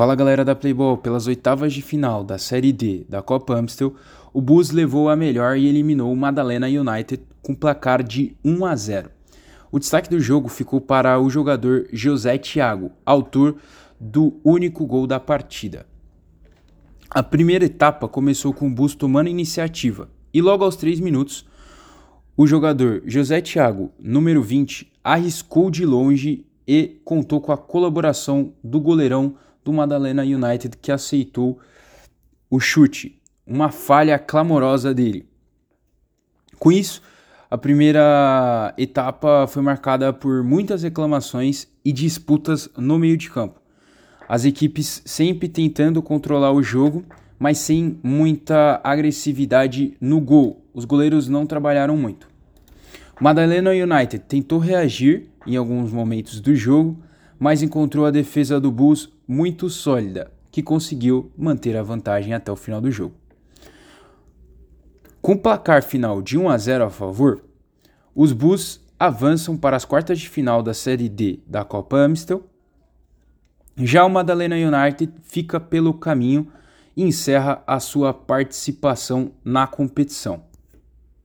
Fala galera da Playboy, pelas oitavas de final da Série D da Copa Amstel, o Bus levou a melhor e eliminou o Madalena United com placar de 1 a 0. O destaque do jogo ficou para o jogador José Thiago, autor do único gol da partida. A primeira etapa começou com o Bus tomando iniciativa e logo aos 3 minutos, o jogador José Thiago, número 20, arriscou de longe e contou com a colaboração do goleirão do Madalena United que aceitou o chute, uma falha clamorosa dele. Com isso, a primeira etapa foi marcada por muitas reclamações e disputas no meio de campo. As equipes sempre tentando controlar o jogo, mas sem muita agressividade no gol. Os goleiros não trabalharam muito. Madalena United tentou reagir em alguns momentos do jogo, mas encontrou a defesa do Bulls muito sólida, que conseguiu manter a vantagem até o final do jogo. Com placar final de 1 a 0 a favor, os Bulls avançam para as quartas de final da Série D da Copa Amstel. Já o Madalena United fica pelo caminho e encerra a sua participação na competição.